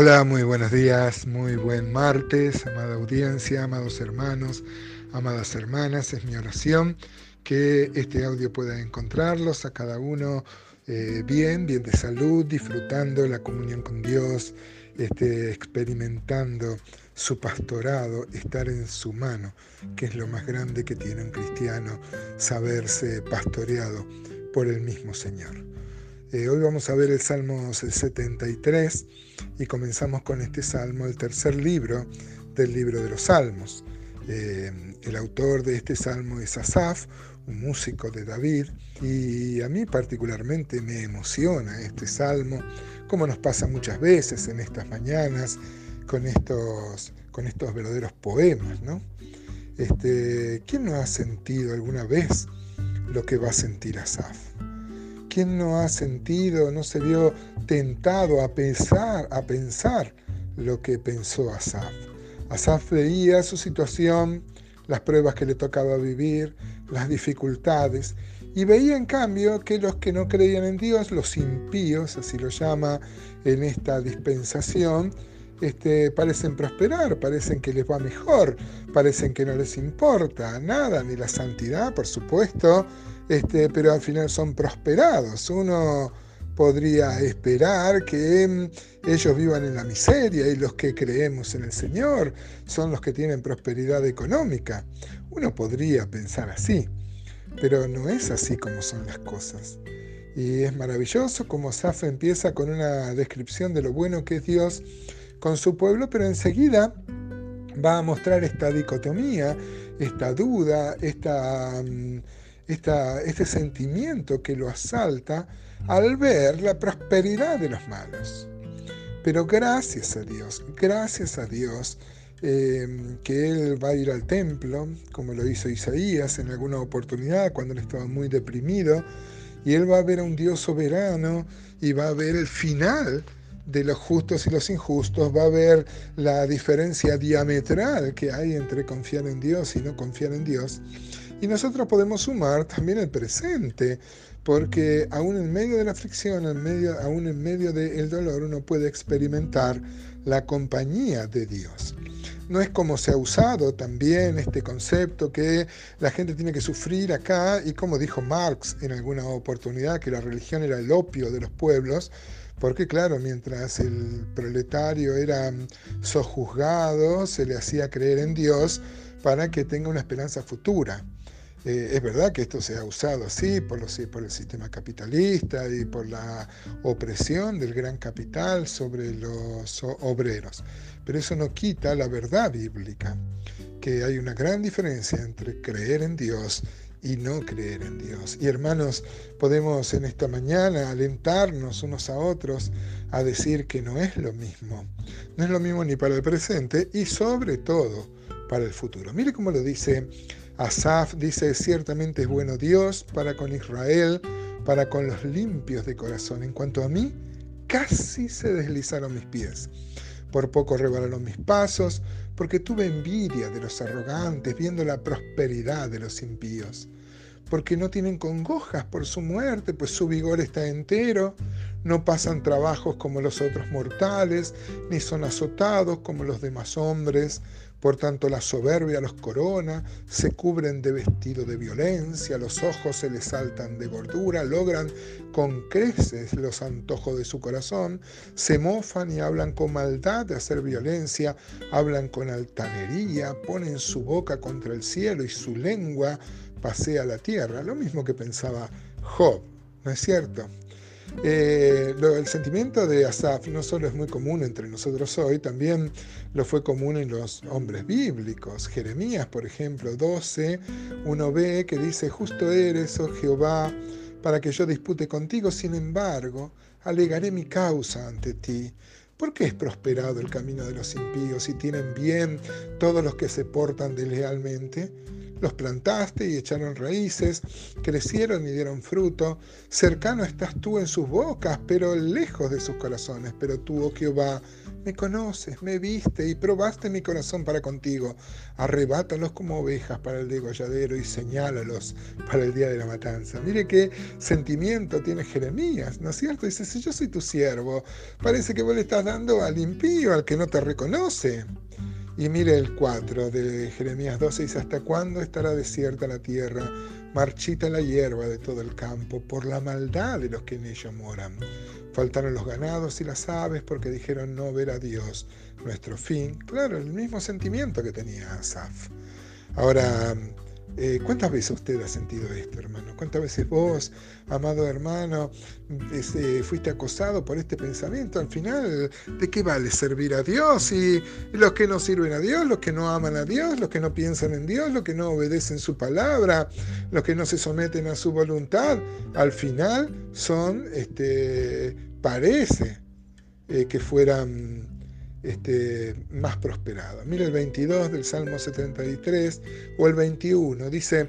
Hola, muy buenos días, muy buen martes, amada audiencia, amados hermanos, amadas hermanas. Es mi oración que este audio pueda encontrarlos a cada uno eh, bien, bien de salud, disfrutando la comunión con Dios, este, experimentando su pastorado, estar en su mano, que es lo más grande que tiene un cristiano, saberse pastoreado por el mismo Señor. Eh, hoy vamos a ver el Salmo 73 y comenzamos con este salmo, el tercer libro del libro de los Salmos. Eh, el autor de este salmo es Asaf, un músico de David, y a mí particularmente me emociona este salmo, como nos pasa muchas veces en estas mañanas con estos, con estos verdaderos poemas. ¿no? Este, ¿Quién no ha sentido alguna vez lo que va a sentir Asaf? ¿Quién no ha sentido, no se vio tentado a pensar, a pensar lo que pensó Asaf? Asaf veía su situación, las pruebas que le tocaba vivir, las dificultades, y veía en cambio que los que no creían en Dios, los impíos, así lo llama en esta dispensación, este, parecen prosperar, parecen que les va mejor, parecen que no les importa nada, ni la santidad, por supuesto, este, pero al final son prosperados. Uno podría esperar que mm, ellos vivan en la miseria y los que creemos en el Señor son los que tienen prosperidad económica. Uno podría pensar así, pero no es así como son las cosas. Y es maravilloso como Saf empieza con una descripción de lo bueno que es Dios con su pueblo, pero enseguida va a mostrar esta dicotomía, esta duda, esta... Este sentimiento que lo asalta al ver la prosperidad de los malos. Pero gracias a Dios, gracias a Dios, em, que Él va a ir al templo, como lo hizo Isaías en alguna oportunidad cuando él estaba muy deprimido, y Él va a ver a un Dios soberano y va a ver el final de los justos y los injustos, va a ver la diferencia diametral que hay entre confiar en Dios y no confiar en Dios. Y nosotros podemos sumar también el presente, porque aún en medio de la aflicción, en medio, aún en medio del dolor, uno puede experimentar la compañía de Dios. No es como se ha usado también este concepto que la gente tiene que sufrir acá y como dijo Marx en alguna oportunidad que la religión era el opio de los pueblos, porque claro, mientras el proletario era sojuzgado, se le hacía creer en Dios para que tenga una esperanza futura. Eh, es verdad que esto se ha usado así por, los, por el sistema capitalista y por la opresión del gran capital sobre los obreros, pero eso no quita la verdad bíblica, que hay una gran diferencia entre creer en Dios y no creer en Dios. Y hermanos, podemos en esta mañana alentarnos unos a otros a decir que no es lo mismo. No es lo mismo ni para el presente y sobre todo para el futuro. Mire cómo lo dice Asaf dice, ciertamente es bueno Dios para con Israel, para con los limpios de corazón. En cuanto a mí, casi se deslizaron mis pies. Por poco rebalaron mis pasos, porque tuve envidia de los arrogantes, viendo la prosperidad de los impíos. Porque no tienen congojas por su muerte, pues su vigor está entero. No pasan trabajos como los otros mortales, ni son azotados como los demás hombres por tanto, la soberbia los corona, se cubren de vestido de violencia, los ojos se les saltan de gordura, logran con creces los antojos de su corazón, se mofan y hablan con maldad de hacer violencia, hablan con altanería, ponen su boca contra el cielo y su lengua pasea la tierra, lo mismo que pensaba Job, ¿no es cierto? Eh, el sentimiento de Asaf no solo es muy común entre nosotros hoy, también lo fue común en los hombres bíblicos. Jeremías, por ejemplo, 12, 1b, que dice, justo eres, oh Jehová, para que yo dispute contigo, sin embargo, alegaré mi causa ante ti. ¿Por qué es prosperado el camino de los impíos y tienen bien todos los que se portan deslealmente? Los plantaste y echaron raíces, crecieron y dieron fruto. Cercano estás tú en sus bocas, pero lejos de sus corazones. Pero tú, oh Jehová, me conoces, me viste y probaste mi corazón para contigo. Arrebátalos como ovejas para el degolladero y señálalos para el día de la matanza. Mire qué sentimiento tiene Jeremías, ¿no es cierto? Dice, si yo soy tu siervo, parece que vos le estás dando al impío, al que no te reconoce. Y mire el 4 de Jeremías 12, dice, ¿hasta cuándo estará desierta la tierra, marchita la hierba de todo el campo, por la maldad de los que en ella moran? Faltaron los ganados y las aves porque dijeron no ver a Dios, nuestro fin. Claro, el mismo sentimiento que tenía Asaf. Ahora, eh, ¿Cuántas veces usted ha sentido esto, hermano? ¿Cuántas veces vos, amado hermano, este, fuiste acosado por este pensamiento? Al final, ¿de qué vale servir a Dios? Y los que no sirven a Dios, los que no aman a Dios, los que no piensan en Dios, los que no obedecen su palabra, los que no se someten a su voluntad, al final son, este, parece eh, que fueran este, más prosperado. Mira el 22 del Salmo 73 o el 21, dice,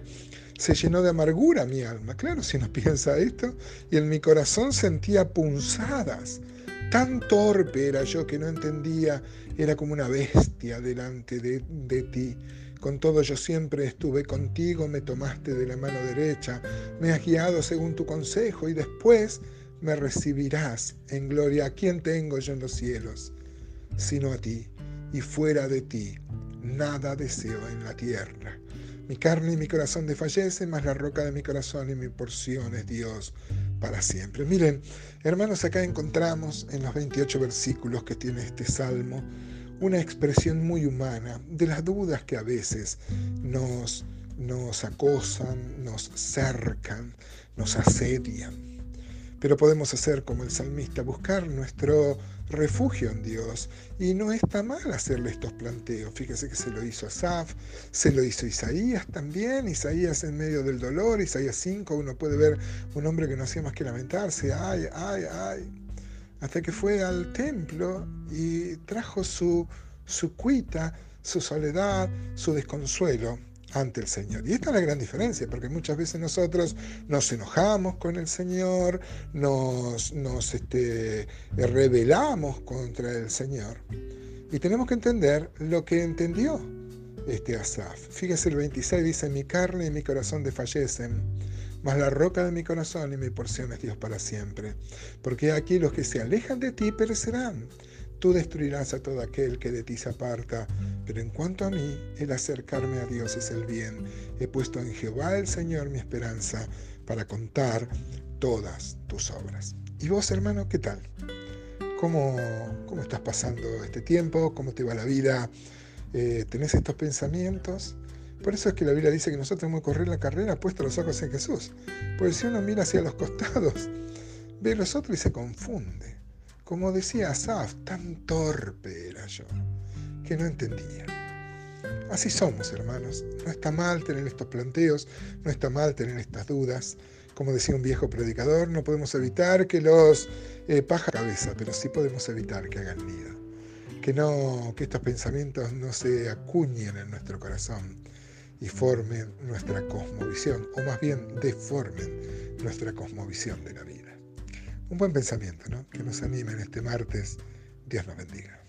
se llenó de amargura mi alma. Claro, si no piensa esto, y en mi corazón sentía punzadas. Tan torpe era yo que no entendía, era como una bestia delante de, de ti. Con todo yo siempre estuve contigo, me tomaste de la mano derecha, me has guiado según tu consejo y después me recibirás en gloria. ¿A quién tengo yo en los cielos? Sino a ti, y fuera de ti nada deseo en la tierra. Mi carne y mi corazón desfallecen, mas la roca de mi corazón y mi porción es Dios para siempre. Miren, hermanos, acá encontramos en los 28 versículos que tiene este salmo una expresión muy humana de las dudas que a veces nos, nos acosan, nos cercan, nos asedian. Pero podemos hacer como el salmista, buscar nuestro refugio en Dios. Y no está mal hacerle estos planteos. Fíjese que se lo hizo Asaf, se lo hizo Isaías también. Isaías en medio del dolor, Isaías 5, uno puede ver un hombre que no hacía más que lamentarse, ay, ay, ay. Hasta que fue al templo y trajo su, su cuita, su soledad, su desconsuelo ante el Señor. Y esta es la gran diferencia, porque muchas veces nosotros nos enojamos con el Señor, nos, nos este, rebelamos contra el Señor. Y tenemos que entender lo que entendió este Asaf. Fíjese el 26 dice, mi carne y mi corazón desfallecen, mas la roca de mi corazón y mi porción es Dios para siempre. Porque aquí los que se alejan de ti perecerán Tú destruirás a todo aquel que de ti se aparta, pero en cuanto a mí, el acercarme a Dios es el bien. He puesto en Jehová el Señor mi esperanza para contar todas tus obras. ¿Y vos, hermano, qué tal? ¿Cómo, cómo estás pasando este tiempo? ¿Cómo te va la vida? Eh, ¿Tenés estos pensamientos? Por eso es que la Biblia dice que nosotros tenemos que correr la carrera puesto los ojos en Jesús. Porque si uno mira hacia los costados, ve los otros y se confunde. Como decía Asaf, tan torpe era yo, que no entendía. Así somos, hermanos. No está mal tener estos planteos, no está mal tener estas dudas. Como decía un viejo predicador, no podemos evitar que los eh, paja cabeza, pero sí podemos evitar que hagan nido. Que, no, que estos pensamientos no se acuñen en nuestro corazón y formen nuestra cosmovisión, o más bien deformen nuestra cosmovisión de la vida un buen pensamiento, ¿no? Que nos anime en este martes. Dios nos bendiga.